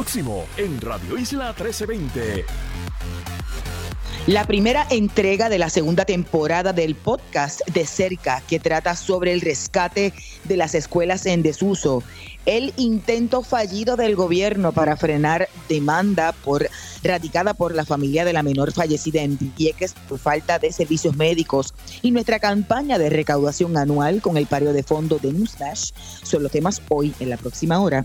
próximo en Radio Isla 1320. La primera entrega de la segunda temporada del podcast de cerca que trata sobre el rescate de las escuelas en desuso. El intento fallido del gobierno para frenar demanda por radicada por la familia de la menor fallecida en Vieques por falta de servicios médicos. Y nuestra campaña de recaudación anual con el pario de fondo de Newsflash son los temas hoy en la próxima hora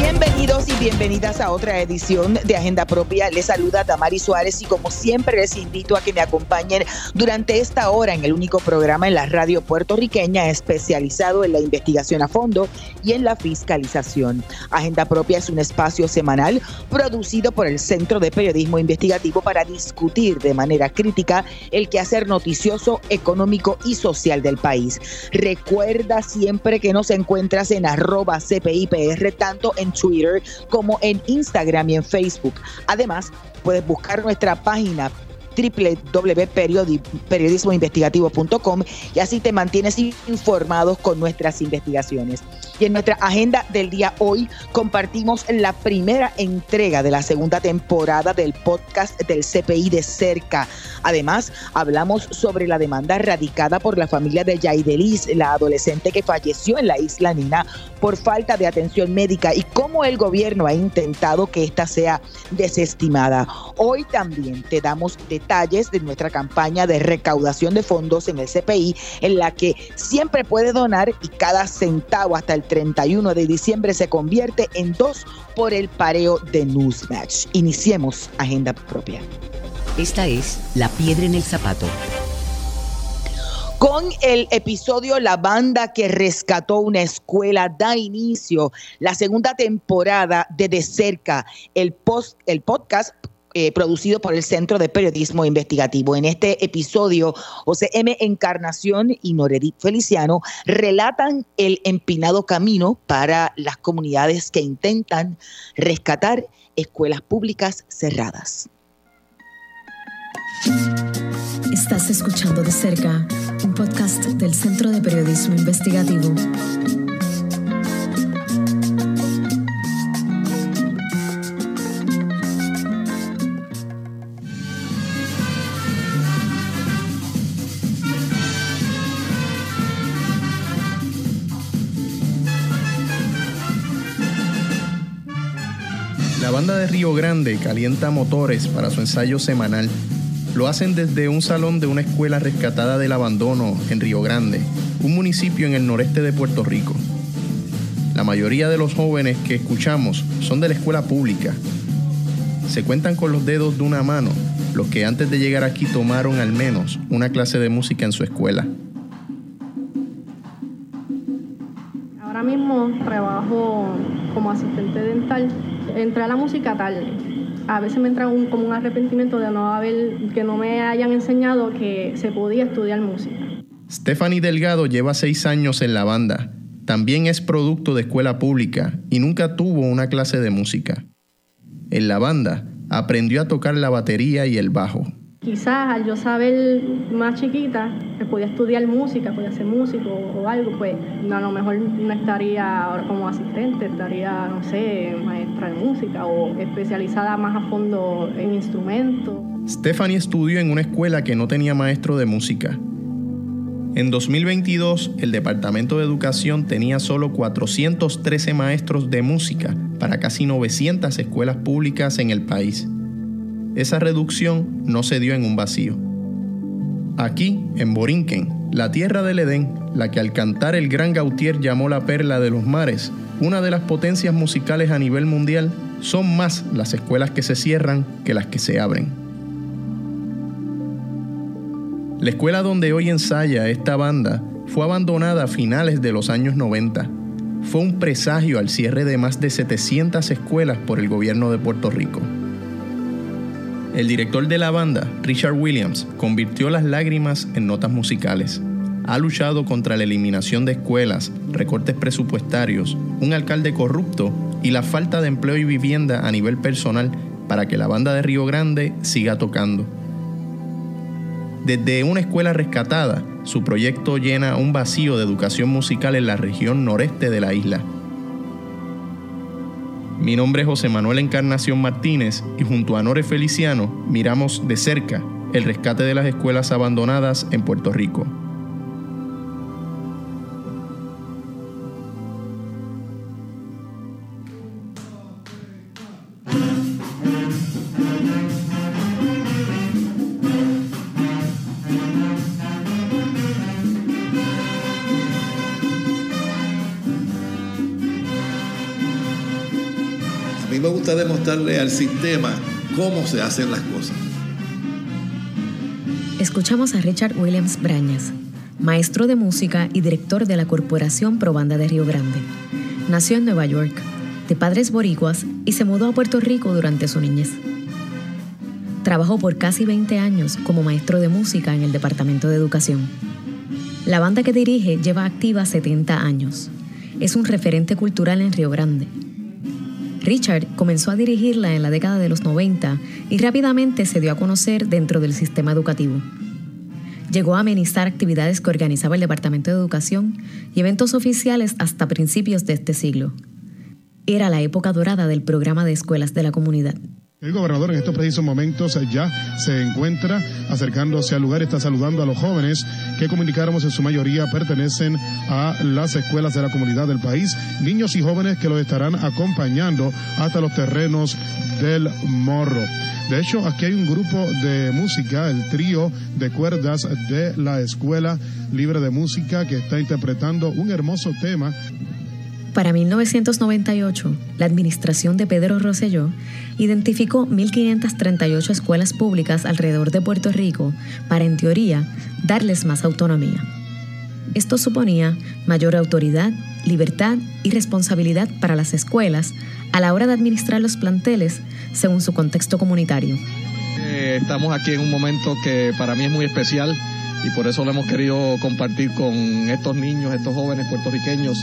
Bienvenidos y bienvenidas a otra edición de Agenda Propia. Les saluda Damari Suárez y como siempre les invito a que me acompañen durante esta hora en el único programa en la radio puertorriqueña especializado en la investigación a fondo y en la fiscalización. Agenda Propia es un espacio semanal producido por el Centro de Periodismo Investigativo para discutir de manera crítica el quehacer noticioso, económico y social del país. Recuerda siempre que nos encuentras en arroba CPIPR tanto en Twitter como en Instagram y en Facebook. Además, puedes buscar nuestra página www.periodismoinvestigativo.com y así te mantienes informado con nuestras investigaciones. Y en nuestra agenda del día hoy compartimos la primera entrega de la segunda temporada del podcast del CPI de cerca. Además, hablamos sobre la demanda radicada por la familia de Yaidelis, la adolescente que falleció en la isla Nina por falta de atención médica y cómo el gobierno ha intentado que ésta sea desestimada. Hoy también te damos detalles de nuestra campaña de recaudación de fondos en el CPI, en la que siempre puede donar y cada centavo hasta el 31 de diciembre se convierte en dos por el pareo de Newsmatch. Iniciemos agenda propia. Esta es La Piedra en el Zapato. Con el episodio La banda que rescató una escuela da inicio la segunda temporada de De Cerca, el, post, el podcast eh, producido por el Centro de Periodismo Investigativo. En este episodio, José. Encarnación y Noredit Feliciano relatan el empinado camino para las comunidades que intentan rescatar escuelas públicas cerradas. Estás escuchando de cerca un podcast del Centro de Periodismo Investigativo. La banda de Río Grande calienta motores para su ensayo semanal. Lo hacen desde un salón de una escuela rescatada del abandono en Río Grande, un municipio en el noreste de Puerto Rico. La mayoría de los jóvenes que escuchamos son de la escuela pública. Se cuentan con los dedos de una mano los que antes de llegar aquí tomaron al menos una clase de música en su escuela. Ahora mismo trabajo como asistente dental entré a la música tarde. A veces me entra un, como un arrepentimiento de no haber, que no me hayan enseñado que se podía estudiar música. Stephanie Delgado lleva seis años en la banda. También es producto de escuela pública y nunca tuvo una clase de música. En la banda aprendió a tocar la batería y el bajo. Quizás al yo saber más chiquita que podía estudiar música, podía ser músico o algo, pues a lo mejor no estaría ahora como asistente, estaría, no sé, maestra de música o especializada más a fondo en instrumentos. Stephanie estudió en una escuela que no tenía maestro de música. En 2022, el Departamento de Educación tenía solo 413 maestros de música para casi 900 escuelas públicas en el país. Esa reducción no se dio en un vacío. Aquí, en Borinquen, la tierra del Edén, la que al cantar el gran Gautier llamó la perla de los mares, una de las potencias musicales a nivel mundial, son más las escuelas que se cierran que las que se abren. La escuela donde hoy ensaya esta banda fue abandonada a finales de los años 90. Fue un presagio al cierre de más de 700 escuelas por el gobierno de Puerto Rico. El director de la banda, Richard Williams, convirtió las lágrimas en notas musicales. ha luchado contra la eliminación de escuelas, recortes presupuestarios, un alcalde corrupto y la falta de empleo y vivienda a nivel personal para que la banda de Río Grande siga tocando. Desde una escuela rescatada, su proyecto llena un vacío de educación musical en la región noreste de la isla. Mi nombre es José Manuel Encarnación Martínez y junto a Nore Feliciano miramos de cerca el rescate de las escuelas abandonadas en Puerto Rico. Al sistema cómo se hacen las cosas. Escuchamos a Richard Williams Brañas, maestro de música y director de la Corporación Pro Banda de Río Grande. Nació en Nueva York, de padres boricuas, y se mudó a Puerto Rico durante su niñez. Trabajó por casi 20 años como maestro de música en el Departamento de Educación. La banda que dirige lleva activa 70 años. Es un referente cultural en Río Grande. Richard comenzó a dirigirla en la década de los 90 y rápidamente se dio a conocer dentro del sistema educativo. Llegó a amenizar actividades que organizaba el Departamento de Educación y eventos oficiales hasta principios de este siglo. Era la época dorada del programa de escuelas de la comunidad. El gobernador en estos precisos momentos ya se encuentra acercándose al lugar, está saludando a los jóvenes que comunicáramos en su mayoría pertenecen a las escuelas de la comunidad del país, niños y jóvenes que los estarán acompañando hasta los terrenos del morro. De hecho, aquí hay un grupo de música, el trío de cuerdas de la Escuela Libre de Música, que está interpretando un hermoso tema para 1998, la administración de Pedro Rosselló identificó 1.538 escuelas públicas alrededor de Puerto Rico para, en teoría, darles más autonomía. Esto suponía mayor autoridad, libertad y responsabilidad para las escuelas a la hora de administrar los planteles según su contexto comunitario. Eh, estamos aquí en un momento que para mí es muy especial y por eso lo hemos querido compartir con estos niños, estos jóvenes puertorriqueños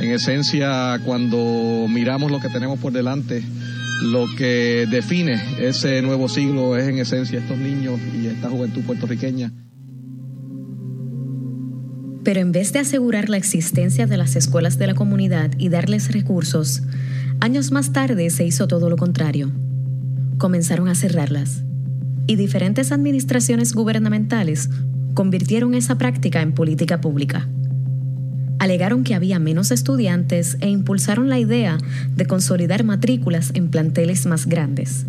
en esencia, cuando miramos lo que tenemos por delante, lo que define ese nuevo siglo es en esencia estos niños y esta juventud puertorriqueña. Pero en vez de asegurar la existencia de las escuelas de la comunidad y darles recursos, años más tarde se hizo todo lo contrario. Comenzaron a cerrarlas. Y diferentes administraciones gubernamentales convirtieron esa práctica en política pública alegaron que había menos estudiantes e impulsaron la idea de consolidar matrículas en planteles más grandes.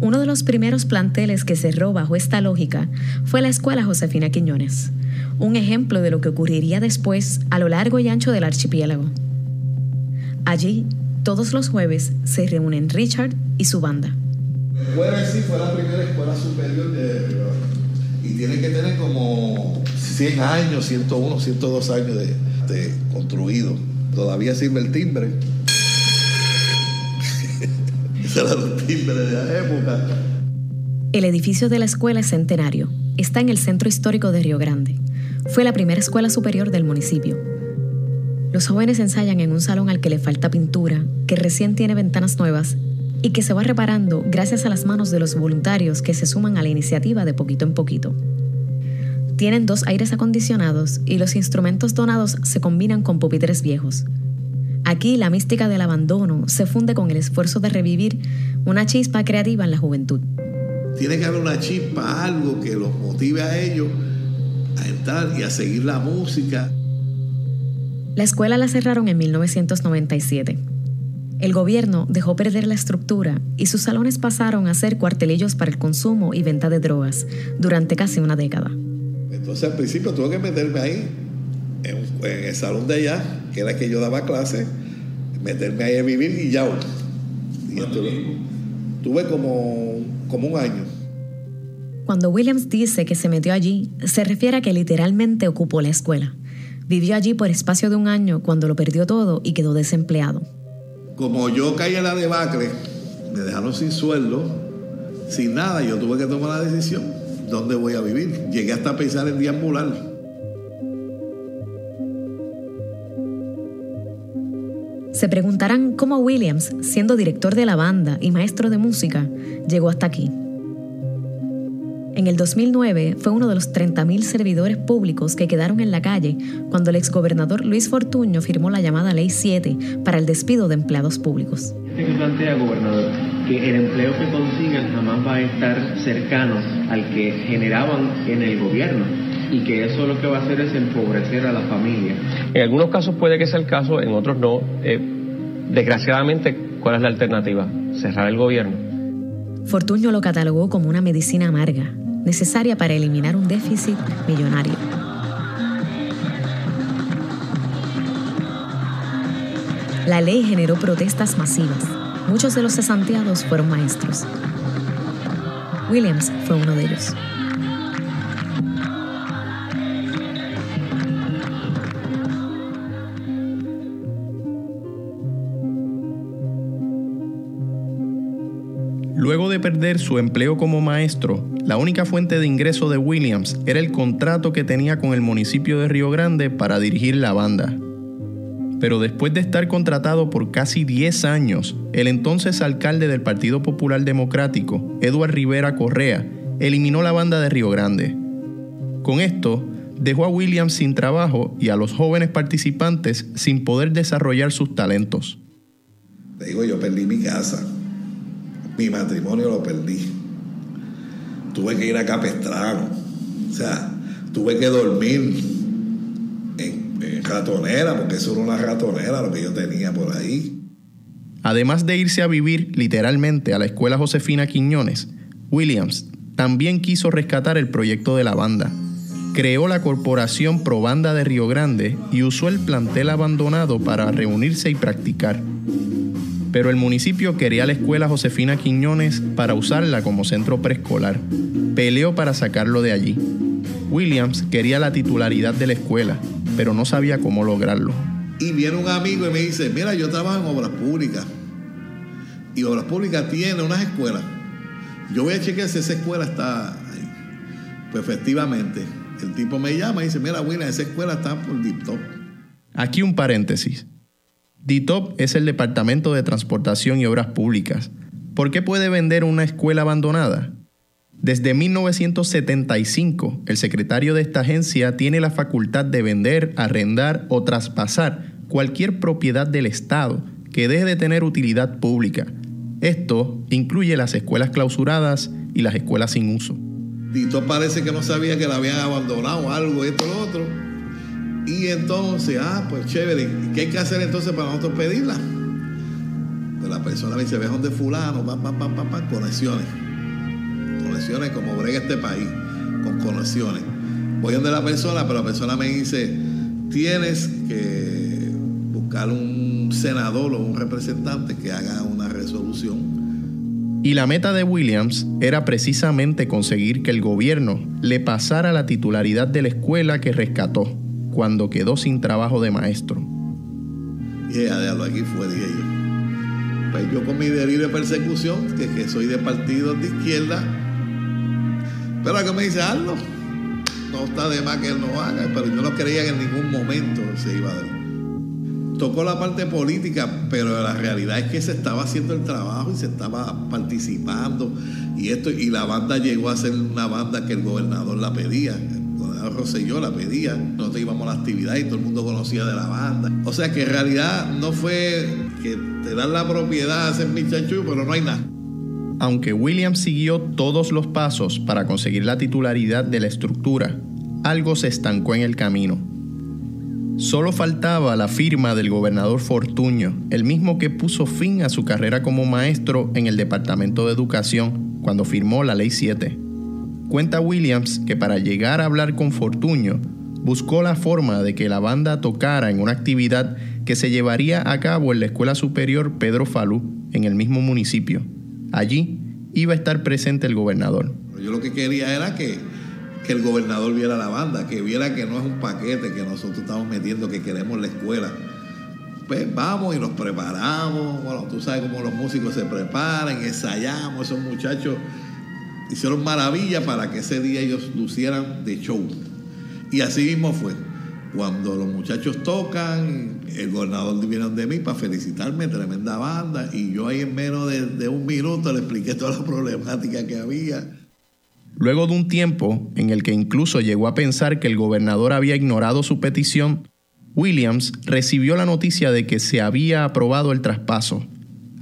Uno de los primeros planteles que cerró bajo esta lógica fue la Escuela Josefina Quiñones, un ejemplo de lo que ocurriría después a lo largo y ancho del archipiélago. Allí, todos los jueves, se reúnen Richard y su banda. Sí fue la primera escuela superior de y tiene que tener como 100 años, 101, 102 años de, construido. Todavía sirve el timbre. Ese era el timbre de la época. El edificio de la escuela es centenario. Está en el centro histórico de Río Grande. Fue la primera escuela superior del municipio. Los jóvenes ensayan en un salón al que le falta pintura, que recién tiene ventanas nuevas y que se va reparando gracias a las manos de los voluntarios que se suman a la iniciativa de poquito en poquito. Tienen dos aires acondicionados y los instrumentos donados se combinan con pupitres viejos. Aquí la mística del abandono se funde con el esfuerzo de revivir una chispa creativa en la juventud. Tiene que haber una chispa, algo que los motive a ellos a entrar y a seguir la música. La escuela la cerraron en 1997. El gobierno dejó perder la estructura y sus salones pasaron a ser cuartelillos para el consumo y venta de drogas durante casi una década. Entonces al principio tuve que meterme ahí, en, el salón de allá, que era que yo daba clase, meterme ahí a vivir y ya. Y tuve como, como un año. Cuando Williams dice que se metió allí, se refiere a que literalmente ocupó la escuela. Vivió allí por espacio de un año cuando lo perdió todo y quedó desempleado como yo caí en la debacle, me dejaron sin sueldo, sin nada, yo tuve que tomar la decisión, ¿dónde voy a vivir? Llegué hasta pensar en deambular. Se preguntarán cómo Williams, siendo director de la banda y maestro de música, llegó hasta aquí. En el 2009 fue uno de los 30.000 servidores públicos que quedaron en la calle cuando el exgobernador Luis Fortuño firmó la llamada Ley 7 para el despido de empleados públicos. ¿Qué plantea, gobernador? Que el empleo que consigan jamás va a estar cercano al que generaban en el gobierno y que eso lo que va a hacer es empobrecer a la familia. En algunos casos puede que sea el caso, en otros no. Eh, desgraciadamente, ¿cuál es la alternativa? Cerrar el gobierno. Fortuño lo catalogó como una medicina amarga, necesaria para eliminar un déficit millonario. La ley generó protestas masivas. Muchos de los cesanteados fueron maestros. Williams fue uno de ellos. Luego de perder su empleo como maestro, la única fuente de ingreso de Williams era el contrato que tenía con el municipio de Río Grande para dirigir la banda. Pero después de estar contratado por casi 10 años, el entonces alcalde del Partido Popular Democrático, Eduard Rivera Correa, eliminó la banda de Río Grande. Con esto, dejó a Williams sin trabajo y a los jóvenes participantes sin poder desarrollar sus talentos. Te digo, yo perdí mi casa, mi matrimonio lo perdí. Tuve que ir a Capestrano. O sea, tuve que dormir en, en ratonera, porque eso era una ratonera lo que yo tenía por ahí. Además de irse a vivir literalmente a la escuela Josefina Quiñones, Williams también quiso rescatar el proyecto de la banda. Creó la corporación Pro Banda de Río Grande y usó el plantel abandonado para reunirse y practicar pero el municipio quería la escuela Josefina Quiñones para usarla como centro preescolar. Peleó para sacarlo de allí. Williams quería la titularidad de la escuela, pero no sabía cómo lograrlo. Y viene un amigo y me dice, mira, yo trabajo en obras públicas. Y obras públicas tiene unas escuelas. Yo voy a chequear si esa escuela está ahí. Pues efectivamente, el tipo me llama y dice, mira, Williams, esa escuela está por Diptop. Aquí un paréntesis. DITOP es el Departamento de Transportación y Obras Públicas. ¿Por qué puede vender una escuela abandonada? Desde 1975, el secretario de esta agencia tiene la facultad de vender, arrendar o traspasar cualquier propiedad del Estado que deje de tener utilidad pública. Esto incluye las escuelas clausuradas y las escuelas sin uso. DITOP parece que no sabía que la habían abandonado, algo, esto, lo otro y entonces, ah, pues chévere, ¿qué hay que hacer entonces para nosotros pedirla? Pues la persona me dice, ve donde fulano, pam, pam, pam, pam, conexiones. Conexiones como brega este país, con conexiones. Voy donde la persona, pero la persona me dice, tienes que buscar un senador o un representante que haga una resolución. Y la meta de Williams era precisamente conseguir que el gobierno le pasara la titularidad de la escuela que rescató cuando quedó sin trabajo de maestro. Y ella, déjalo aquí fue, dije yo. Pues yo con mi delirio de persecución, que, soy de partidos de izquierda, pero que me dice, hazlo. No está de más que él no haga, pero yo no creía que en ningún momento se iba a dar. Tocó la parte política, pero la realidad es que se estaba haciendo el trabajo y se estaba participando. Y esto, y la banda llegó a ser una banda que el gobernador la pedía Roselló la pedía, nosotros íbamos a la actividad y todo el mundo conocía de la banda. O sea que en realidad no fue que te dan la propiedad, hacer mi chanchu, pero no hay nada. Aunque William siguió todos los pasos para conseguir la titularidad de la estructura, algo se estancó en el camino. Solo faltaba la firma del gobernador Fortuño, el mismo que puso fin a su carrera como maestro en el Departamento de Educación cuando firmó la Ley 7. Cuenta Williams que para llegar a hablar con Fortuño, buscó la forma de que la banda tocara en una actividad que se llevaría a cabo en la Escuela Superior Pedro Falú, en el mismo municipio. Allí iba a estar presente el gobernador. Yo lo que quería era que, que el gobernador viera la banda, que viera que no es un paquete que nosotros estamos metiendo, que queremos la escuela. Pues vamos y nos preparamos. Bueno, tú sabes cómo los músicos se preparan, ensayamos, esos muchachos hicieron maravilla para que ese día ellos lucieran de show. Y así mismo fue. Cuando los muchachos tocan, el gobernador vino de mí para felicitarme, tremenda banda, y yo ahí en menos de, de un minuto le expliqué toda la problemática que había. Luego de un tiempo en el que incluso llegó a pensar que el gobernador había ignorado su petición, Williams recibió la noticia de que se había aprobado el traspaso.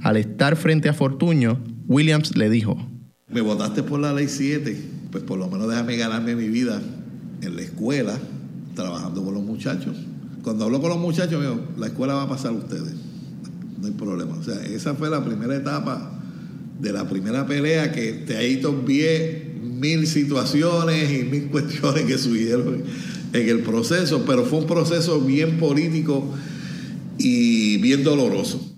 Al estar frente a Fortuño, Williams le dijo, Me votaste por la ley 7, pues por lo menos déjame ganarme mi vida en la escuela, trabajando con los muchachos. Cuando hablo con los muchachos, me digo, la escuela va a pasar a ustedes, no hay problema. O sea, esa fue la primera etapa de la primera pelea que te ahí tomé mil situaciones y mil cuestiones que subieron en el proceso, pero fue un proceso bien político y bien doloroso.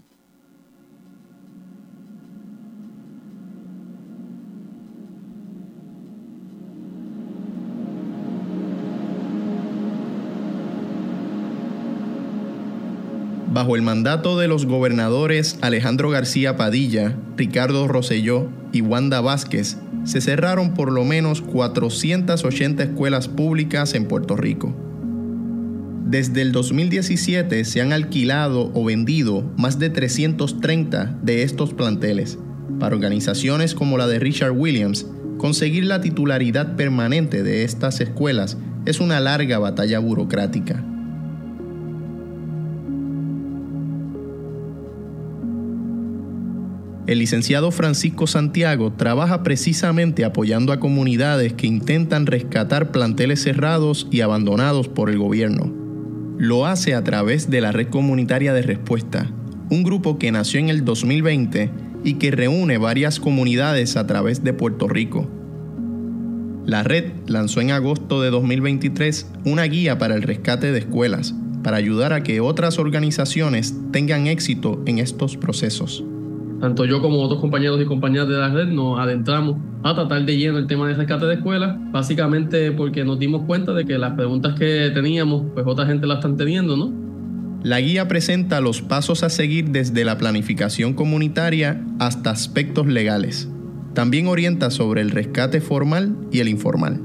Bajo el mandato de los gobernadores Alejandro García Padilla, Ricardo Rosselló y Wanda Vázquez, se cerraron por lo menos 480 escuelas públicas en Puerto Rico. Desde el 2017 se han alquilado o vendido más de 330 de estos planteles. Para organizaciones como la de Richard Williams, conseguir la titularidad permanente de estas escuelas es una larga batalla burocrática. El licenciado Francisco Santiago trabaja precisamente apoyando a comunidades que intentan rescatar planteles cerrados y abandonados por el gobierno. Lo hace a través de la Red Comunitaria de Respuesta, un grupo que nació en el 2020 y que reúne varias comunidades a través de Puerto Rico. La red lanzó en agosto de 2023 una guía para el rescate de escuelas, para ayudar a que otras organizaciones tengan éxito en estos procesos tanto yo como otros compañeros y compañeras de la red nos adentramos a tratar de lleno el tema de rescate de escuelas, básicamente porque nos dimos cuenta de que las preguntas que teníamos, pues otra gente las están teniendo, ¿no? La guía presenta los pasos a seguir desde la planificación comunitaria hasta aspectos legales. También orienta sobre el rescate formal y el informal.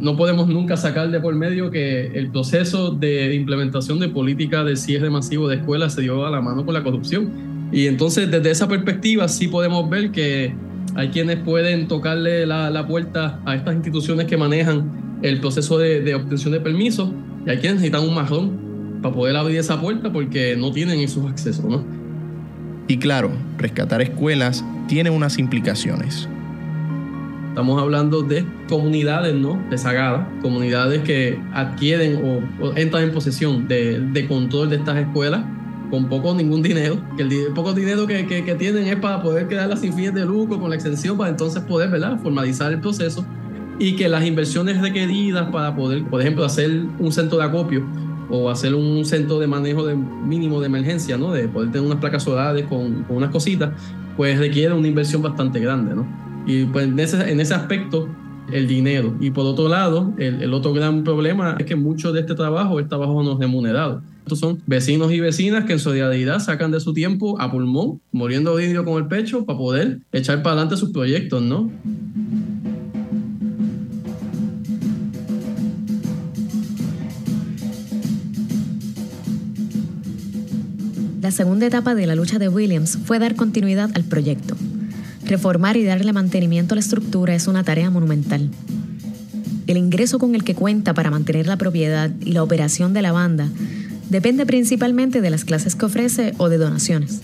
No podemos nunca sacar de por medio que el proceso de implementación de política de cierre masivo de escuelas se dio a la mano con la corrupción y entonces desde esa perspectiva sí podemos ver que hay quienes pueden tocarle la, puerta a estas instituciones que manejan el proceso de, obtención de permisos y hay quienes necesitan un marrón para poder abrir esa puerta porque no tienen esos accesos, ¿no? Y claro, rescatar escuelas tiene unas implicaciones. Estamos hablando de comunidades ¿no? rezagadas, comunidades que adquieren o, entran en posesión de, de control de estas escuelas con poco ningún dinero, que el, poco dinero que, que, tienen es para poder quedar sin fines de lucro con la extensión, para entonces poder ¿verdad? formalizar el proceso y que las inversiones requeridas para poder, por ejemplo, hacer un centro de acopio o hacer un centro de manejo de mínimo de emergencia, ¿no? de poder tener unas placas solares con, con unas cositas, pues requiere una inversión bastante grande. ¿no? Y pues en ese, en ese aspecto, el dinero. Y por otro lado, el, el otro gran problema es que mucho de este trabajo es trabajo no remunerado. Estos son vecinos y vecinas que en solidaridad sacan de su tiempo a pulmón, muriendo de con el pecho para poder echar para adelante sus proyectos, ¿no? La segunda etapa de la lucha de Williams fue dar continuidad al proyecto. Reformar y darle mantenimiento a la estructura es una tarea monumental. El ingreso con el que cuenta para mantener la propiedad y la operación de la banda Depende principalmente de las clases que ofrece o de donaciones.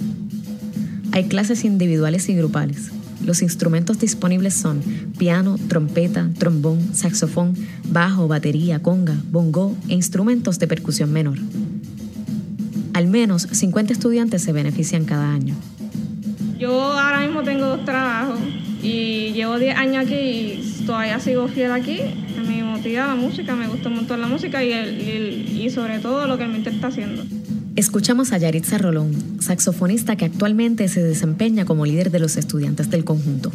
Hay clases individuales y grupales. Los instrumentos disponibles son piano, trompeta, trombón, saxofón, bajo, batería, conga, bongo e instrumentos de percusión menor. Al menos 50 estudiantes se benefician cada año. Yo ahora mismo tengo dos trabajos y llevo 10 años aquí y todavía sigo fiel aquí la música, me gusta un montón la música y, el, y, sobre todo lo que el mente está haciendo. Escuchamos a Yaritza Rolón, saxofonista que actualmente se desempeña como líder de los estudiantes del conjunto.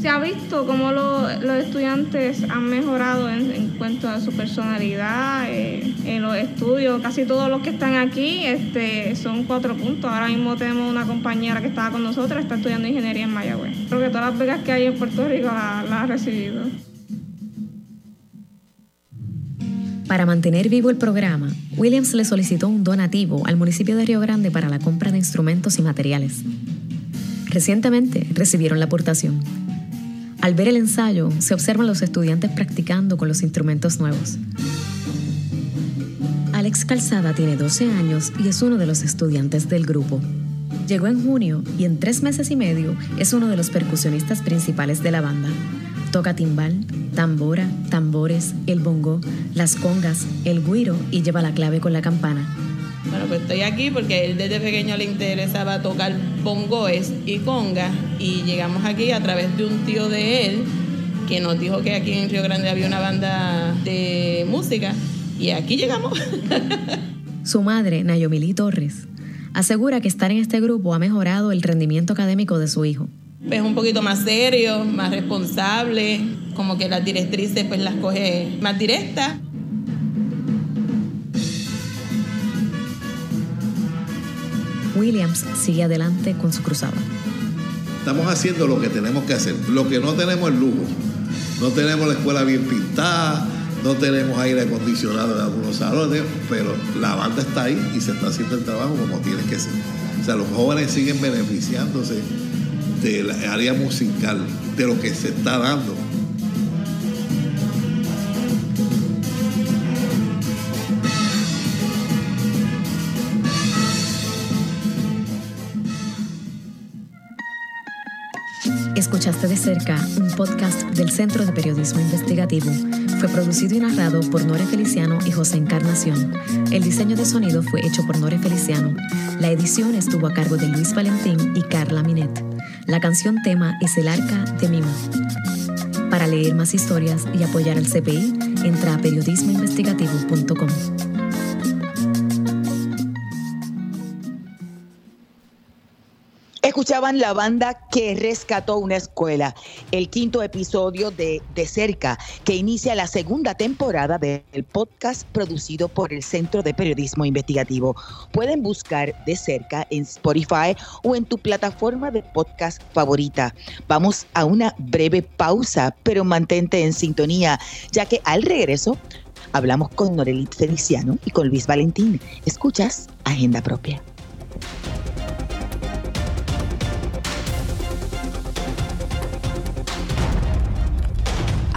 Se ha visto cómo los estudiantes han mejorado en, cuanto a su personalidad, eh, en los estudios. Casi todos los que están aquí este, son cuatro puntos. Ahora mismo tenemos una compañera que estaba con nosotros, está estudiando ingeniería en Mayagüez. Creo que todas las becas que hay en Puerto Rico las la ha recibido. Para mantener vivo el programa, Williams le solicitó un donativo al municipio de Río Grande para la compra de instrumentos y materiales. Recientemente recibieron la aportación. Al ver el ensayo, se observan los estudiantes practicando con los instrumentos nuevos. Alex Calzada tiene 12 años y es uno de los estudiantes del grupo. Llegó en junio y en tres meses y medio es uno de los percusionistas principales de la banda. Toca timbal, tambora, tambores, el bongo, las congas, el guiro y lleva la clave con la campana. Bueno, pues estoy aquí porque él desde pequeño le interesaba tocar bongoes y congas y llegamos aquí a través de un tío de él que nos dijo que aquí en Río Grande había una banda de música y aquí llegamos. Su madre, Nayomili Torres, asegura que estar en este grupo ha mejorado el rendimiento académico de su hijo. Es un poquito más serio, más responsable, como que las directrices pues las coge más directas. Williams sigue adelante con su cruzada. Estamos haciendo lo que tenemos que hacer. Lo que no tenemos es lujo. No tenemos la escuela bien pintada, no tenemos aire acondicionado en algunos salones, pero la banda está ahí y se está haciendo el trabajo como tiene que ser. O sea, los jóvenes siguen beneficiándose del área musical, de lo que se está dando. Escuchaste de cerca un podcast del Centro de Periodismo Investigativo. Fue producido y narrado por Nore Feliciano y José Encarnación. El diseño de sonido fue hecho por Nore Feliciano. La edición estuvo a cargo de Luis Valentín y Carla Minet. La canción tema es El Arca de Mima. Para leer más historias y apoyar al CPI, entra a periodismoinvestigativo.com. Escuchaban la banda que rescató una escuela, el quinto episodio de De Cerca, que inicia la segunda temporada del podcast producido por el Centro de Periodismo Investigativo. Pueden buscar De Cerca en Spotify o en tu plataforma de podcast favorita. Vamos a una breve pausa, pero mantente en sintonía, ya que al regreso hablamos con Norelit Feliciano y con Luis Valentín. Escuchas Agenda Propia.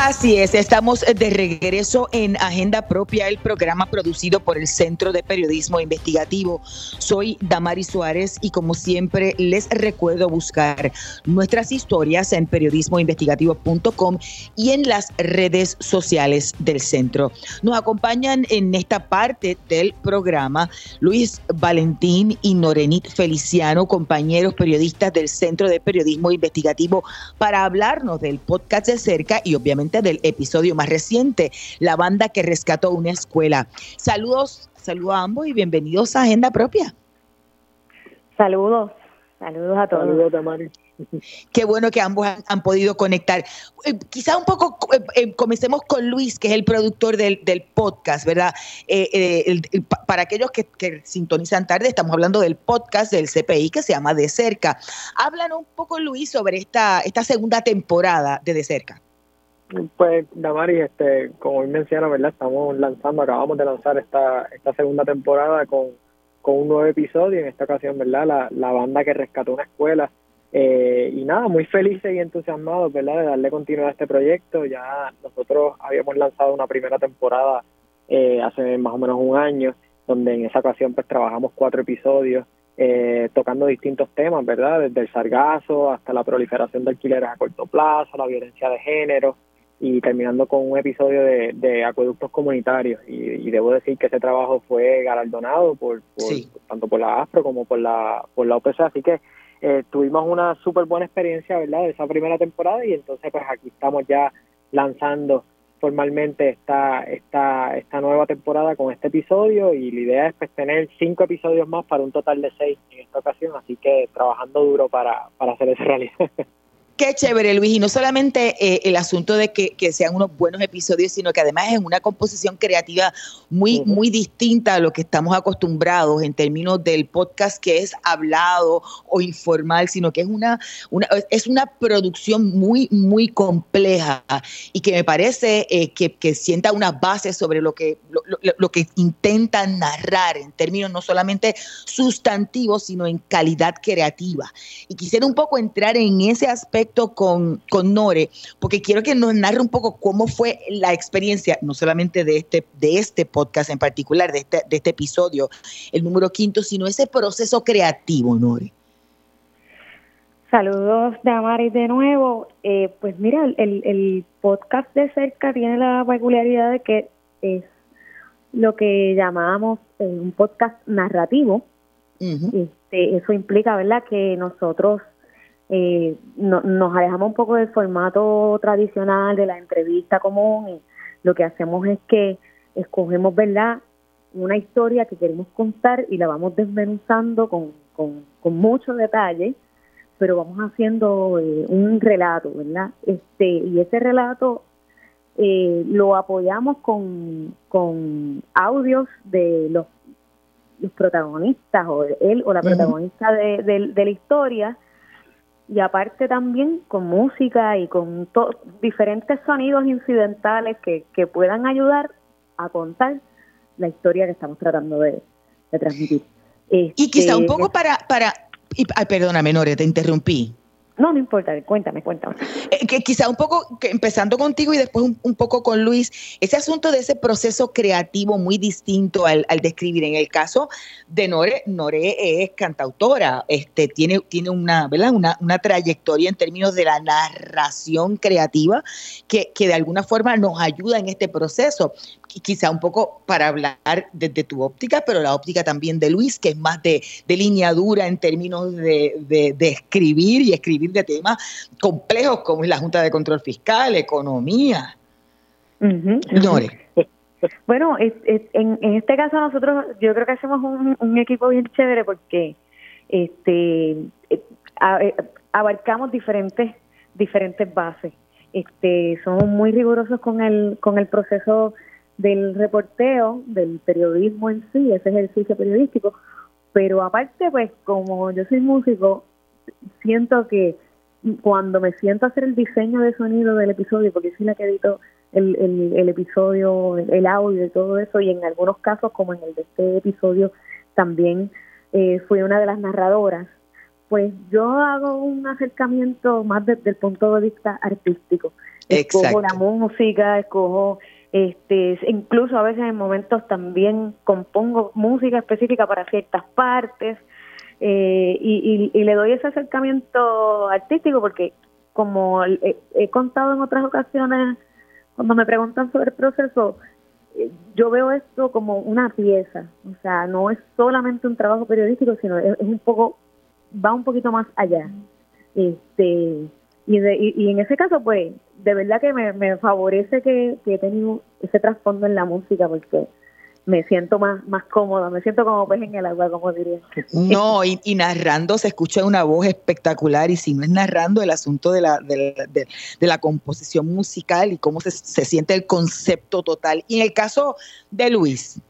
Así es, estamos de regreso en Agenda Propia, el programa producido por el Centro de Periodismo Investigativo. Soy Damari Suárez y como siempre les recuerdo buscar nuestras historias en periodismoinvestigativo.com y en las redes sociales del centro. Nos acompañan en esta parte del programa Luis Valentín y Norenit Feliciano, compañeros periodistas del Centro de Periodismo Investigativo, para hablarnos del podcast de cerca y obviamente del episodio más reciente, la banda que rescató una escuela. Saludos, saludos a ambos y bienvenidos a Agenda Propia. Saludos, saludos a todos. Saludos, Tamari. Qué bueno que ambos han, podido conectar. Eh, quizá un poco eh, eh, comencemos con Luis, que es el productor del, podcast, ¿verdad? para aquellos que, que, sintonizan tarde, estamos hablando del podcast del CPI que se llama De Cerca. Háblanos un poco, Luis, sobre esta, esta segunda temporada de De Cerca. Pues, Damari, este, como bien menciona, ¿verdad? Estamos lanzando, acabamos de lanzar esta, esta segunda temporada con, con un nuevo episodio, en esta ocasión, ¿verdad? La, la banda que rescató una escuela. Eh, y nada, muy felices y entusiasmados, ¿verdad? De darle continuidad a este proyecto. Ya nosotros habíamos lanzado una primera temporada eh, hace más o menos un año, donde en esa ocasión pues trabajamos cuatro episodios eh, tocando distintos temas, ¿verdad? Desde el sargazo hasta la proliferación de alquileres a corto plazo, la violencia de género, y terminando con un episodio de, de acueductos comunitarios. Y, debo decir que ese trabajo fue galardonado por, tanto por la ASPRO como por la por la OPC. Así que eh, tuvimos una súper buena experiencia verdad de esa primera temporada y entonces pues aquí estamos ya lanzando formalmente esta esta esta nueva temporada con este episodio y la idea es pues tener cinco episodios más para un total de seis en esta ocasión. Así que trabajando duro para para hacer esa realidad Qué chévere, Luis. Y no solamente eh, el asunto de que, sean unos buenos episodios, sino que además es una composición creativa muy, muy distinta a lo que estamos acostumbrados en términos del podcast que es hablado o informal, sino que es una, una es una producción muy, muy compleja y que me parece eh, que, que, sienta una base sobre lo que, lo, lo que intentan narrar en términos no solamente sustantivos, sino en calidad creativa. Y quisiera un poco entrar en ese aspecto con, con Nore, porque quiero que nos narre un poco cómo fue la experiencia, no solamente de este, de este podcast en particular, de este, de este episodio, el número quinto, sino ese proceso creativo, Nore. Saludos, Damaris, de nuevo. Eh, pues mira, el, el podcast de cerca tiene la peculiaridad de que es lo que llamamos eh, un podcast narrativo. este, eso implica, ¿verdad?, que nosotros eh, no, nos alejamos un poco del formato tradicional de la entrevista común y lo que hacemos es que escogemos, ¿verdad?, una historia que queremos contar y la vamos desmenuzando con, con, mucho detalle, pero vamos haciendo eh, un relato, ¿verdad? Este, y ese relato eh, lo apoyamos con, con audios de los, los protagonistas, o él o la protagonista de, de la historia, y aparte también con música y con diferentes sonidos incidentales que, que, puedan ayudar a contar la historia que estamos tratando de, transmitir. y quizá un este, poco para, para y, ay, perdóname, Nore, te interrumpí. No, no importa, cuéntame, cuéntame. Eh, que quizá un poco, que empezando contigo y después un, poco con Luis, ese asunto de ese proceso creativo muy distinto al, al describir. En el caso de Nore, Nore es cantautora, este, tiene, tiene una, ¿verdad? Una, una trayectoria en términos de la narración creativa que, que de alguna forma nos ayuda en este proceso quizá un poco para hablar desde tu óptica, pero la óptica también de Luis, que es más de, de línea dura en términos de, de, escribir y escribir de temas complejos como es la Junta de Control Fiscal, economía. Bueno, en, en, este caso nosotros yo creo que hacemos un, equipo bien chévere porque este eh, abarcamos diferentes diferentes bases. Este, somos muy rigurosos con el con el proceso del reporteo, del periodismo en sí, ese ejercicio periodístico, pero aparte, pues como yo soy músico, siento que cuando me siento a hacer el diseño de sonido del episodio, porque soy la que edito el, el, episodio, el audio y todo eso, y en algunos casos, como en el de este episodio, también eh, fui una de las narradoras, pues yo hago un acercamiento más desde el punto de vista artístico. Escojo la música, escojo este, incluso a veces en momentos también compongo música específica para ciertas partes eh, y, le doy ese acercamiento artístico porque como he, contado en otras ocasiones cuando me preguntan sobre el proceso, eh, yo veo esto como una pieza, o sea, no es solamente un trabajo periodístico, sino es, un poco, va un poquito más allá. Este, y, y, en ese caso, pues, de verdad que me, favorece que, que, he tenido ese trasfondo en la música porque me siento más, más cómoda, me siento como pez en el agua, como diría. No, y, narrando se escucha una voz espectacular y si no es narrando el asunto de la, de, de, la composición musical y cómo se, se, siente el concepto total. Y en el caso de Luis.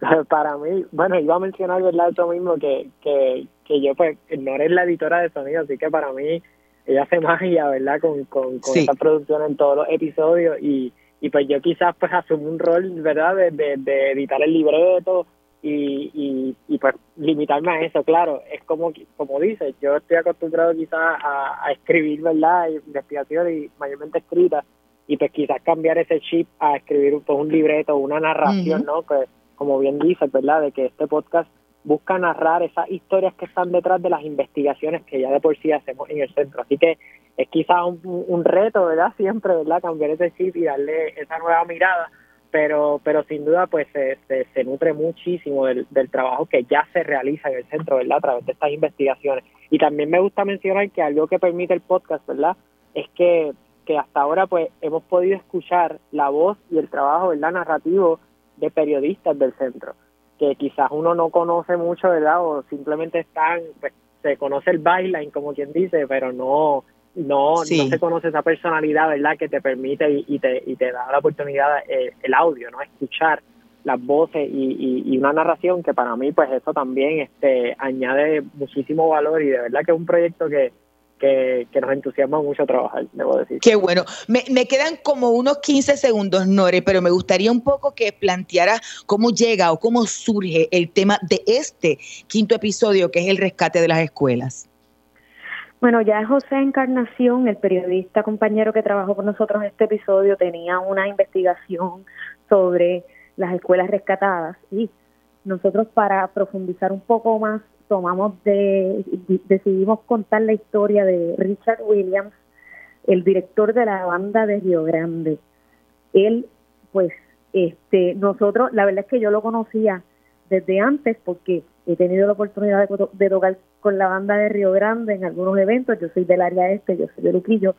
Para mí, bueno, iba a mencionar, ¿verdad? Eso mismo, que, que, que yo pues no eres la editora de sonido, así que para mí ella hace magia, ¿verdad? Con, con, con esta producción en todos los episodios y, y pues yo quizás pues asumo un rol, ¿verdad? De, de, editar el libreto y, y, y pues limitarme a eso, claro, es como como dices, yo estoy acostumbrado quizás a, a escribir, ¿verdad? Investigación y mayormente escrita y pues quizás cambiar ese chip a escribir pues, un libreto, una narración, ¿no? Que como bien dices, ¿verdad? De que este podcast busca narrar esas historias que están detrás de las investigaciones que ya de por sí hacemos en el centro. Así que es quizás un, reto, ¿verdad? Siempre, ¿verdad? Cambiar ese chip y darle esa nueva mirada, pero pero sin duda pues se, se, nutre muchísimo del, del, trabajo que ya se realiza en el centro, ¿verdad? A través de estas investigaciones. Y también me gusta mencionar que algo que permite el podcast, ¿verdad? Es que, que hasta ahora pues hemos podido escuchar la voz y el trabajo, ¿verdad? Narrativo de periodistas del centro que quizás uno no conoce mucho, ¿verdad? O simplemente están, pues se conoce el byline, como quien dice, pero no no, no se conoce esa personalidad, ¿verdad? Que te permite y, te, y te da la oportunidad eh, el audio, ¿no? Escuchar las voces y, y, una narración que para mí, pues eso también este, añade muchísimo valor y de verdad que es un proyecto que, que, nos entusiasma mucho trabajar, debo decir. Qué bueno. Me, me, quedan como unos 15 segundos, Nore, pero me gustaría un poco que planteara cómo llega o cómo surge el tema de este quinto episodio, que es el rescate de las escuelas. Bueno, ya José Encarnación, el periodista compañero que trabajó con nosotros en este episodio, tenía una investigación sobre las escuelas rescatadas y nosotros para profundizar un poco más tomamos de decidimos contar la historia de Richard Williams, el director de la banda de Río Grande. Él, pues, este, nosotros, la verdad es que yo lo conocía desde antes porque he tenido la oportunidad de, tocar con la banda de Río Grande en algunos eventos. Yo soy del área este, yo soy de Luquillo,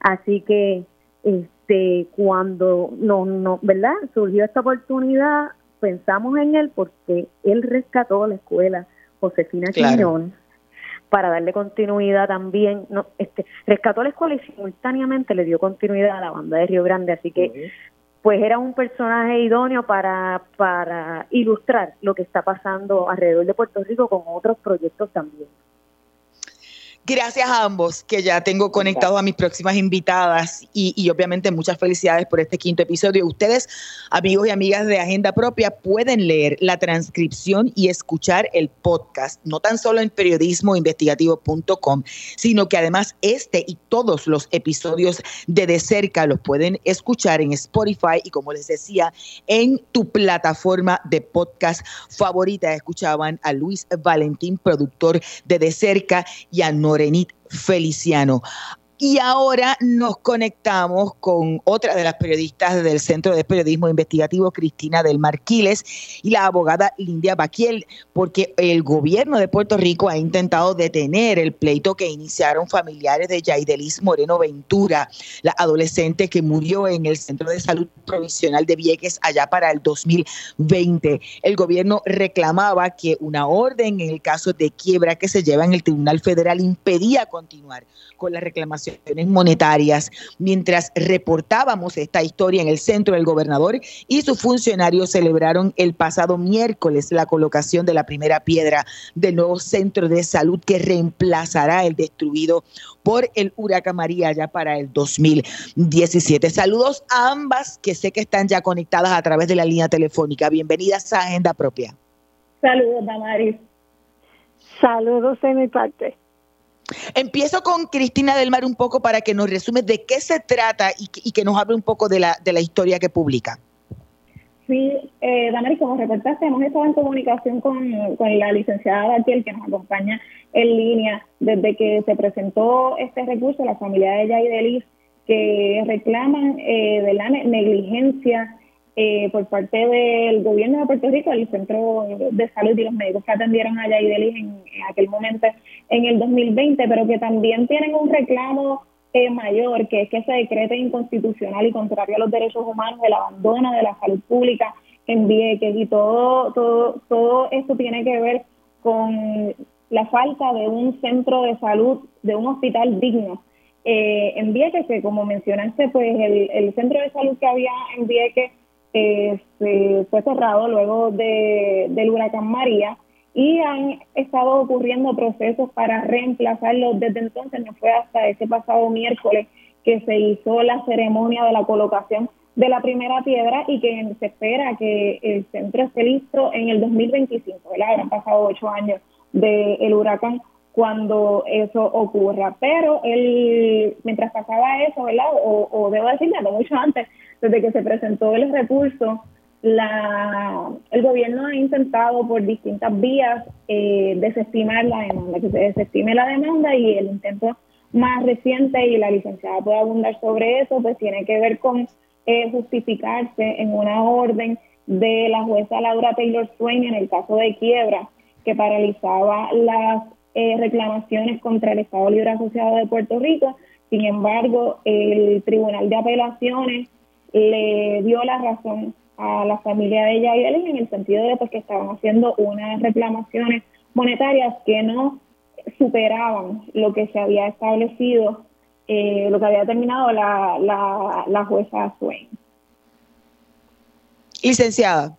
así que este cuando no no verdad surgió esta oportunidad pensamos en él porque él rescató la escuela Josefina Quiñones para darle continuidad también no este rescató la escuela y simultáneamente le dio continuidad a la banda de Río Grande así que pues era un personaje idóneo para para ilustrar lo que está pasando alrededor de Puerto Rico con otros proyectos también Gracias a ambos, que ya tengo conectados a mis próximas invitadas y, obviamente muchas felicidades por este quinto episodio. Ustedes, amigos y amigas de Agenda Propia, pueden leer la transcripción y escuchar el podcast, no tan solo en periodismoinvestigativo.com, sino que además este y todos los episodios de De Cerca los pueden escuchar en Spotify y como les decía, en tu plataforma de podcast favorita. Escuchaban a Luis Valentín, productor de De Cerca, y a Nora Morenit Feliciano. Y ahora nos conectamos con otra de las periodistas del Centro de Periodismo Investigativo, Cristina del Marquiles, y la abogada Lindia Baquiel, porque el gobierno de Puerto Rico ha intentado detener el pleito que iniciaron familiares de Yaidelis Moreno Ventura, la adolescente que murió en el Centro de Salud Provisional de Vieques allá para el 2020. El gobierno reclamaba que una orden en el caso de quiebra que se lleva en el Tribunal Federal impedía continuar con la reclamación monetarias. Mientras reportábamos esta historia en el centro, del gobernador y sus funcionarios celebraron el pasado miércoles la colocación de la primera piedra del nuevo centro de salud que reemplazará el destruido por el huracán María ya para el 2017. Saludos a ambas que sé que están ya conectadas a través de la línea telefónica. Bienvenidas a Agenda Propia. Saludos, Damaris. Saludos en mi parte. Empiezo con Cristina del Mar un poco para que nos resume de qué se trata y, que nos hable un poco de la, de la historia que publica. Sí, eh, como reportaste, hemos estado en comunicación con, la licenciada Batiel, que nos acompaña en línea desde que se presentó este recurso, la familia de Yaidelis, que reclaman eh, de la negligencia eh, por parte del gobierno de Puerto Rico, el Centro de Salud y los médicos que atendieron a Yaidelis en, en aquel momento en el 2020, pero que también tienen un reclamo eh, mayor, que es que se decrete inconstitucional y contrario a los derechos humanos el abandono de la salud pública en Vieques y todo, todo, todo esto tiene que ver con la falta de un centro de salud, de un hospital digno. Eh, en Vieques, que como mencionaste, pues el, el centro de salud que había en Vieques este, fue cerrado luego de, del huracán María y han estado ocurriendo procesos para reemplazarlo. Desde entonces no fue hasta ese pasado miércoles que se hizo la ceremonia de la colocación de la primera piedra y que se espera que el centro esté listo en el 2025, ¿verdad? Han pasado ocho años del huracán cuando eso ocurra. Pero él, mientras pasaba eso, ¿verdad? O, o debo decirle, no mucho antes, desde que se presentó el recurso, la, el gobierno ha intentado por distintas vías eh, desestimar la demanda, que se desestime la demanda y el intento más reciente, y la licenciada puede abundar sobre eso, pues tiene que ver con eh, justificarse en una orden de la jueza Laura Taylor Swain en el caso de quiebra, que paralizaba las eh, reclamaciones contra el Estado Libre Asociado de Puerto Rico. Sin embargo, el Tribunal de Apelaciones le dio la razón a la familia de Yael en el sentido de pues, que estaban haciendo unas reclamaciones monetarias que no superaban lo que se había establecido eh, lo que había determinado la, la, la jueza Swain. Licenciada.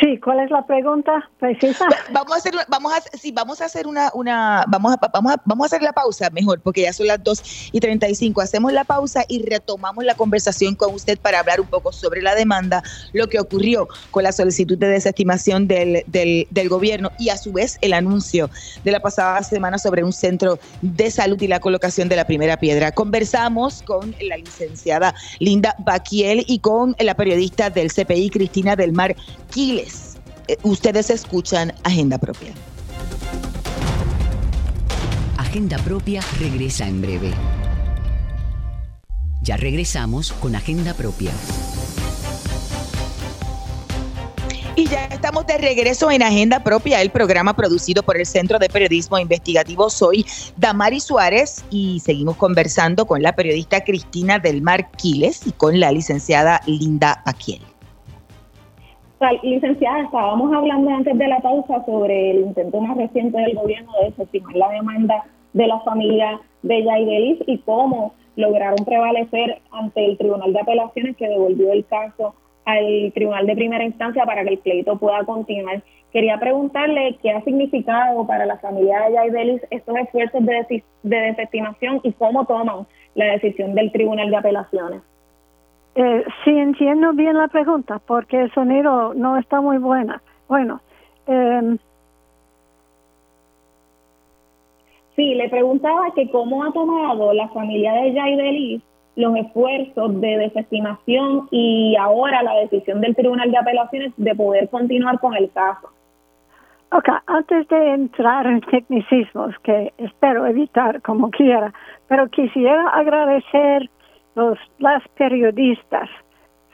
Sí, ¿cuál es la pregunta precisa? Vamos a hacer, vamos a, sí, vamos a hacer una, una, vamos a, vamos a, vamos a hacer la pausa mejor, porque ya son las 2 y 35. Hacemos la pausa y retomamos la conversación con usted para hablar un poco sobre la demanda, lo que ocurrió con la solicitud de desestimación del, del, del gobierno y a su vez el anuncio de la pasada semana sobre un centro de salud y la colocación de la primera piedra. Conversamos con la licenciada Linda Baquiel y con la periodista del CPI, Cristina del Mar Quiles. Eh, ustedes escuchan Agenda Propia. Agenda Propia regresa en breve. Ya regresamos con Agenda Propia. Y ya estamos de regreso en Agenda Propia, el programa producido por el Centro de Periodismo Investigativo. Soy Damari Suárez y seguimos conversando con la periodista Cristina del Mar Quiles y con la licenciada Linda Paquiel. Licenciada, estábamos hablando antes de la pausa sobre el intento más reciente del gobierno de desestimar la demanda de la familia de Yaidelis y cómo lograron prevalecer ante el Tribunal de Apelaciones que devolvió el caso al Tribunal de Primera Instancia para que el pleito pueda continuar. Quería preguntarle qué ha significado para la familia de Yaidelis estos esfuerzos de, de desestimación y cómo toman la decisión del Tribunal de Apelaciones. Eh, sí entiendo bien la pregunta, porque el sonido no está muy buena. Bueno, eh, sí, le preguntaba que cómo ha tomado la familia de Jaidelis los esfuerzos de desestimación y ahora la decisión del Tribunal de Apelaciones de poder continuar con el caso. Ok, antes de entrar en tecnicismos, que espero evitar como quiera, pero quisiera agradecer los, las periodistas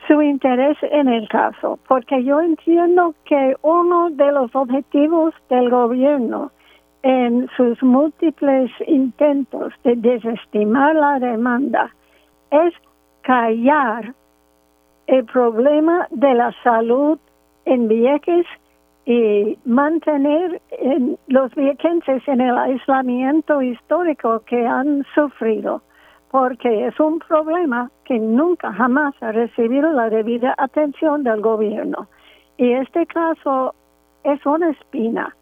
su interés en el caso, porque yo entiendo que uno de los objetivos del gobierno en sus múltiples intentos de desestimar la demanda es callar el problema de la salud en Vieques y mantener en los viequenses en el aislamiento histórico que han sufrido porque es un problema que nunca jamás ha recibido la debida atención del gobierno. Y este caso es una espina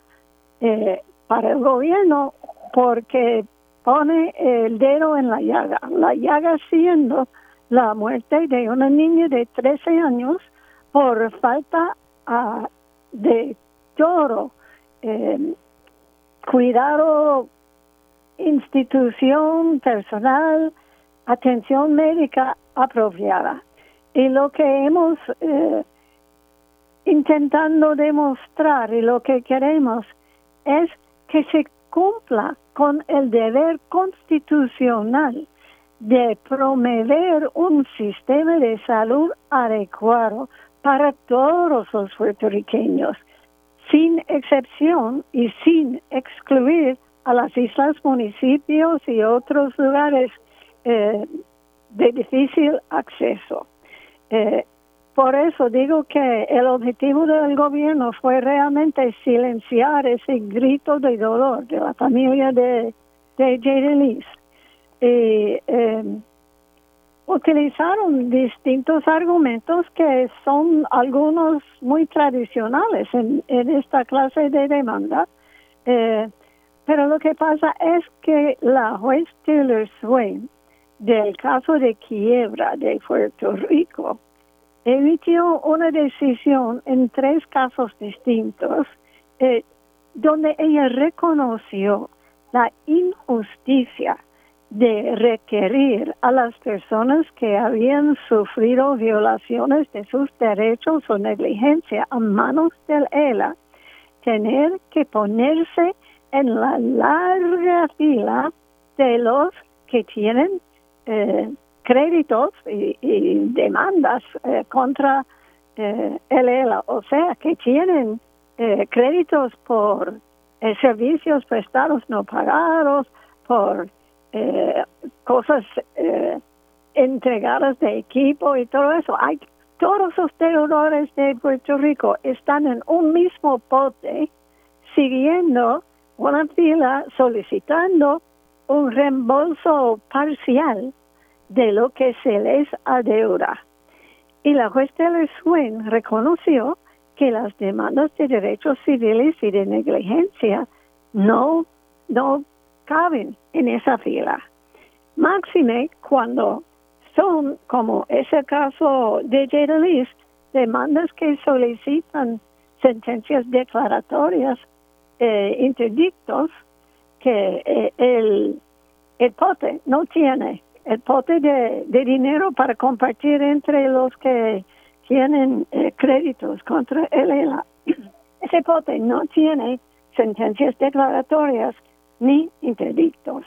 eh, para el gobierno porque pone el dedo en la llaga, la llaga siendo la muerte de una niña de 13 años por falta uh, de todo eh, cuidado institución personal atención médica apropiada. Y lo que hemos eh, intentando demostrar y lo que queremos es que se cumpla con el deber constitucional de promover un sistema de salud adecuado para todos los puertorriqueños, sin excepción y sin excluir a las islas, municipios y otros lugares eh, de difícil acceso. Eh, por eso digo que el objetivo del gobierno fue realmente silenciar ese grito de dolor de la familia de, de Y eh, utilizaron distintos argumentos que son algunos muy tradicionales en, en esta clase de demanda. Eh, pero lo que pasa es que la juez Taylor Swain del caso de quiebra de Puerto Rico, emitió una decisión en tres casos distintos eh, donde ella reconoció la injusticia de requerir a las personas que habían sufrido violaciones de sus derechos o negligencia a manos del ELA tener que ponerse en la larga fila de los que tienen eh, créditos y, demandas eh, contra eh, el ELA, o sea, que tienen eh, créditos por servicios prestados no pagados, por cosas entregadas de equipo y todo eso. Hay todos los deudores de Puerto Rico están en un mismo bote siguiendo una fila solicitando un reembolso parcial de lo que se les adeuda. Y la juez de Swin reconoció que las demandas de derechos civiles y de negligencia no, no caben en esa fila. Máxime cuando son, como ese caso de Jada demandas que solicitan sentencias declaratorias, eh, interdictos, que eh, el, el pote no tiene, el pote de, dinero para compartir entre los que tienen eh, créditos contra él. Ese pote no tiene sentencias declaratorias ni interdictos.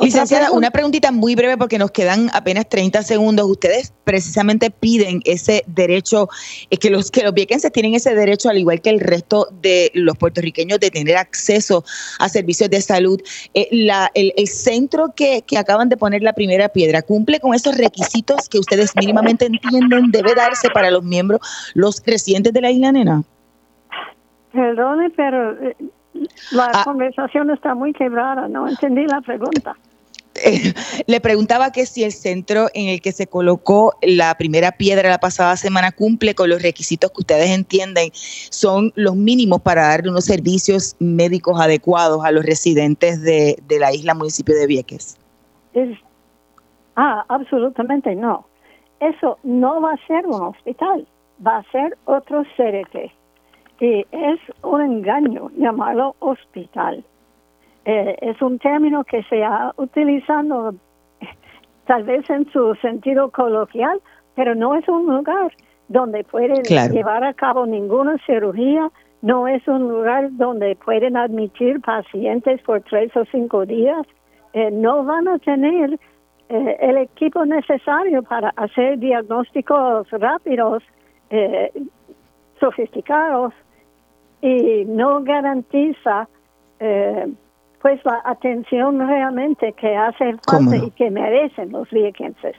Licenciada, una preguntita muy breve porque nos quedan apenas 30 segundos. Ustedes precisamente piden ese derecho, es que los que los viequenses tienen ese derecho, al igual que el resto de los puertorriqueños, de tener acceso a servicios de salud. Eh, la, el, centro que, que acaban de poner la primera piedra cumple con esos requisitos que ustedes mínimamente entienden debe darse para los miembros, los residentes de la isla nena. Perdone, pero eh, la ah. conversación está muy quebrada, no entendí la pregunta. le preguntaba que si el centro en el que se colocó la primera piedra la pasada semana cumple con los requisitos que ustedes entienden son los mínimos para darle unos servicios médicos adecuados a los residentes de, la isla municipio de Vieques. ah, absolutamente no. Eso no va a ser un hospital, va a ser otro CRT. Y es un engaño llamarlo hospital. Eh, es un término que se ha utilizado tal vez en su sentido coloquial, pero no es un lugar donde pueden llevar a cabo ninguna cirugía, no es un lugar donde pueden admitir pacientes por tres o cinco días, eh, no van a tener eh, el equipo necesario para hacer diagnósticos rápidos, sofisticados, y no garantiza eh, pues la atención realmente que hace falta y que merecen los viequenses.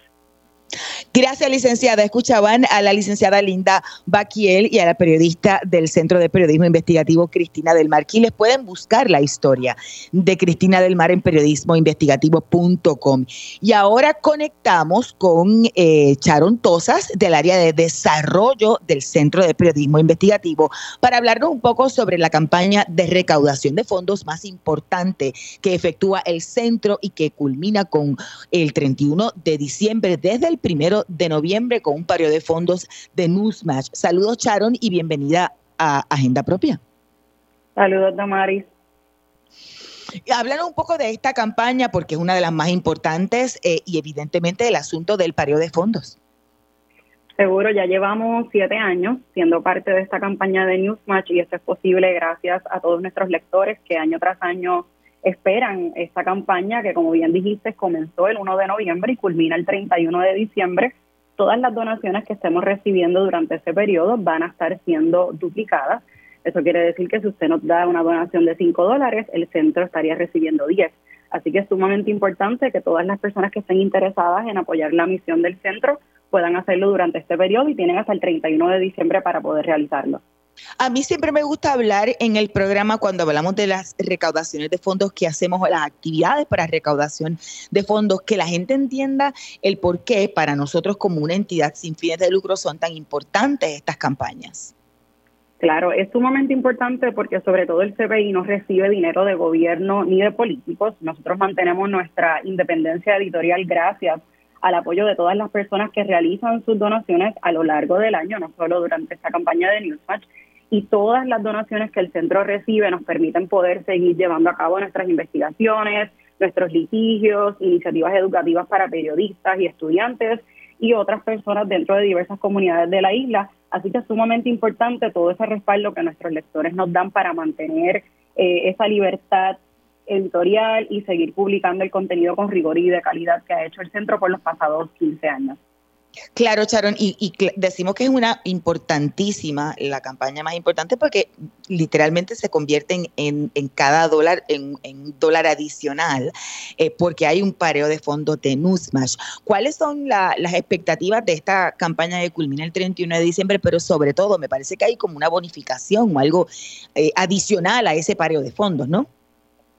Gracias, licenciada. Escuchaban a la licenciada Linda Baquiel y a la periodista del Centro de Periodismo Investigativo Cristina del Mar. Aquí les pueden buscar la historia de Cristina del Mar en periodismoinvestigativo.com. Y ahora conectamos con eh, Charon Tosas del área de desarrollo del Centro de Periodismo Investigativo para hablarnos un poco sobre la campaña de recaudación de fondos más importante que efectúa el centro y que culmina con el 31 de diciembre desde el primero de noviembre con un pario de fondos de Newsmatch. Saludos, Sharon, y bienvenida a Agenda Propia. Saludos, Damaris. Háblanos un poco de esta campaña porque es una de las más importantes eh, y evidentemente el asunto del pario de fondos. Seguro, ya llevamos siete años siendo parte de esta campaña de Newsmatch y esto es posible gracias a todos nuestros lectores que año tras año esperan esta campaña que, como bien dijiste, comenzó el 1 de noviembre y culmina el 31 de diciembre. Todas las donaciones que estemos recibiendo durante ese periodo van a estar siendo duplicadas. Eso quiere decir que si usted nos da una donación de 5 dólares, el centro estaría recibiendo 10. Así que es sumamente importante que todas las personas que estén interesadas en apoyar la misión del centro puedan hacerlo durante este periodo y tienen hasta el 31 de diciembre para poder realizarlo. A mí siempre me gusta hablar en el programa cuando hablamos de las recaudaciones de fondos que hacemos o las actividades para recaudación de fondos, que la gente entienda el por qué para nosotros como una entidad sin fines de lucro son tan importantes estas campañas. Claro, es sumamente importante porque sobre todo el CPI no recibe dinero de gobierno ni de políticos. Nosotros mantenemos nuestra independencia editorial gracias al apoyo de todas las personas que realizan sus donaciones a lo largo del año, no solo durante esta campaña de Newsmatch, y todas las donaciones que el centro recibe nos permiten poder seguir llevando a cabo nuestras investigaciones, nuestros litigios, iniciativas educativas para periodistas y estudiantes y otras personas dentro de diversas comunidades de la isla. Así que es sumamente importante todo ese respaldo que nuestros lectores nos dan para mantener eh, esa libertad editorial y seguir publicando el contenido con rigor y de calidad que ha hecho el centro por los pasados 15 años. Claro, Charon, y, decimos que es una importantísima, la campaña más importante porque literalmente se convierte en, cada dólar, en, un dólar adicional, eh, porque hay un pareo de fondos de Newsmash. ¿Cuáles son las expectativas de esta campaña que culmina el 31 de diciembre? Pero sobre todo, me parece que hay como una bonificación o algo eh, adicional a ese pareo de fondos, ¿no?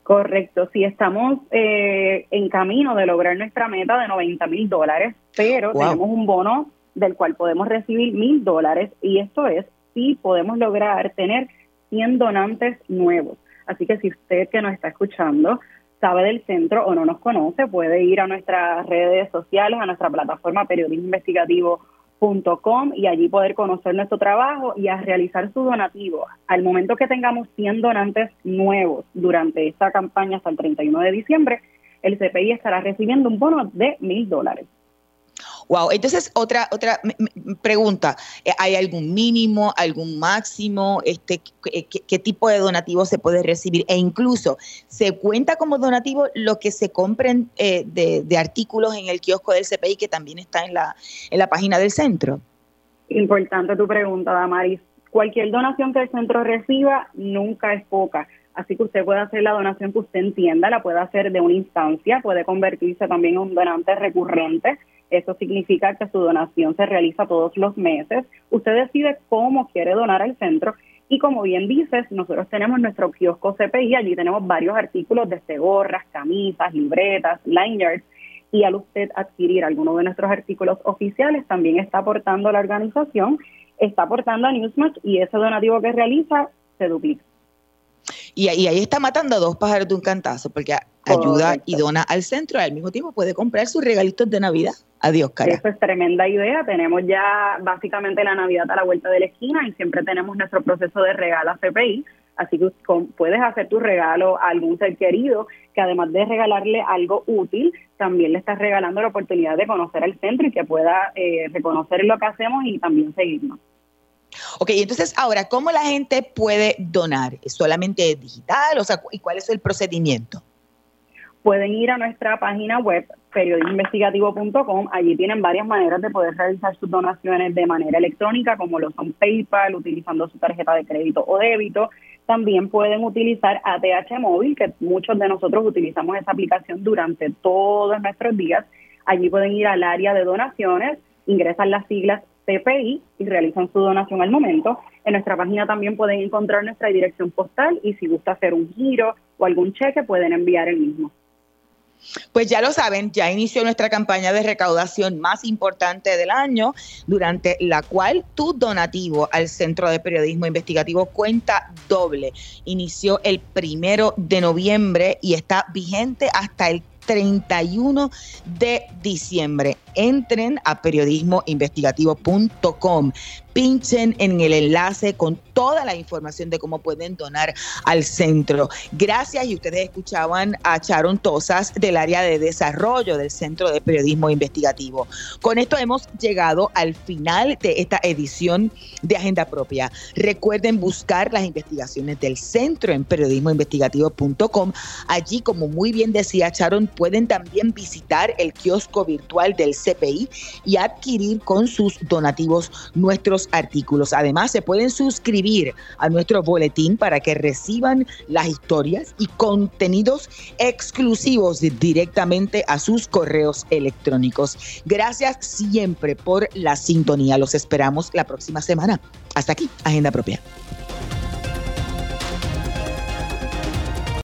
Correcto, sí, estamos eh, en camino de lograr nuestra meta de 90 mil dólares, pero tenemos un bono del cual podemos recibir mil dólares y esto es si podemos lograr tener 100 donantes nuevos. Así que si usted que nos está escuchando sabe del centro o no nos conoce, puede ir a nuestras redes sociales, a nuestra plataforma Periodismo Investigativo Com y allí poder conocer nuestro trabajo y a realizar su donativo. Al momento que tengamos 100 donantes nuevos durante esta campaña hasta el 31 de diciembre, el CPI estará recibiendo un bono de mil dólares. Wow, entonces otra otra pregunta, eh, ¿hay algún mínimo, algún máximo, este qué, tipo de donativo se puede recibir e incluso se cuenta como donativo lo que se compren eh, de, artículos en el kiosco del CPI que también está en la en la página del centro? Importante tu pregunta, Damaris. Cualquier donación que el centro reciba nunca es poca. Así que usted puede hacer la donación que usted entienda, la puede hacer de una instancia, puede convertirse también en un donante recurrente eso significa que su donación se realiza todos los meses. Usted decide cómo quiere donar al centro y como bien dices, nosotros tenemos nuestro kiosco CPI, allí tenemos varios artículos desde gorras, camisas, libretas, lanyards y al usted adquirir alguno de nuestros artículos oficiales también está aportando a la organización, está aportando a Newsmatch y ese donativo que realiza se duplica. Y, y ahí está matando a dos pájaros de un cantazo, porque ayuda y dona al centro y al mismo tiempo puede comprar sus regalitos de Navidad. Adiós, cara. Eso es tremenda idea. Tenemos ya básicamente la Navidad a la vuelta de la esquina y siempre tenemos nuestro proceso de regalo a CPI. Así que puedes hacer tu regalo a algún ser querido que además de regalarle algo útil, también le estás regalando la oportunidad de conocer al centro y que pueda eh, reconocer lo que hacemos y también seguirnos. Ok, entonces ahora, ¿cómo la gente puede donar? ¿Es solamente digital? O sea, ¿y cuál es el procedimiento? pueden ir a nuestra página web periodismoinvestigativo.com. Allí tienen varias maneras de poder realizar sus donaciones de manera electrónica, como lo son PayPal, utilizando su tarjeta de crédito o débito. También pueden utilizar ATH Móvil, que muchos de nosotros utilizamos esa aplicación durante todos nuestros días. Allí pueden ir al área de donaciones, ingresan las siglas CPI y realizan su donación al momento. En nuestra página también pueden encontrar nuestra dirección postal y si gusta hacer un giro o algún cheque pueden enviar el mismo. Pues ya lo saben, ya inició nuestra campaña de recaudación más importante del año, durante la cual tu donativo al Centro de Periodismo Investigativo cuenta doble. Inició el primero de noviembre y está vigente hasta el 31 de diciembre. Entren a periodismoinvestigativo.com pinchen en el enlace con toda la información de cómo pueden donar al centro. Gracias y ustedes escuchaban a Charon Tosas del área de desarrollo del Centro de Periodismo Investigativo. Con esto hemos llegado al final de esta edición de Agenda Propia. Recuerden buscar las investigaciones del centro en periodismoinvestigativo.com. Allí, como muy bien decía Charon, pueden también visitar el kiosco virtual del Y adquirir con sus donativos nuestros artículos. Además, se pueden suscribir a nuestro boletín para que reciban las historias y contenidos exclusivos directamente a sus correos electrónicos. Gracias siempre por la sintonía. Los esperamos la próxima semana. Hasta aquí, Agenda Propia.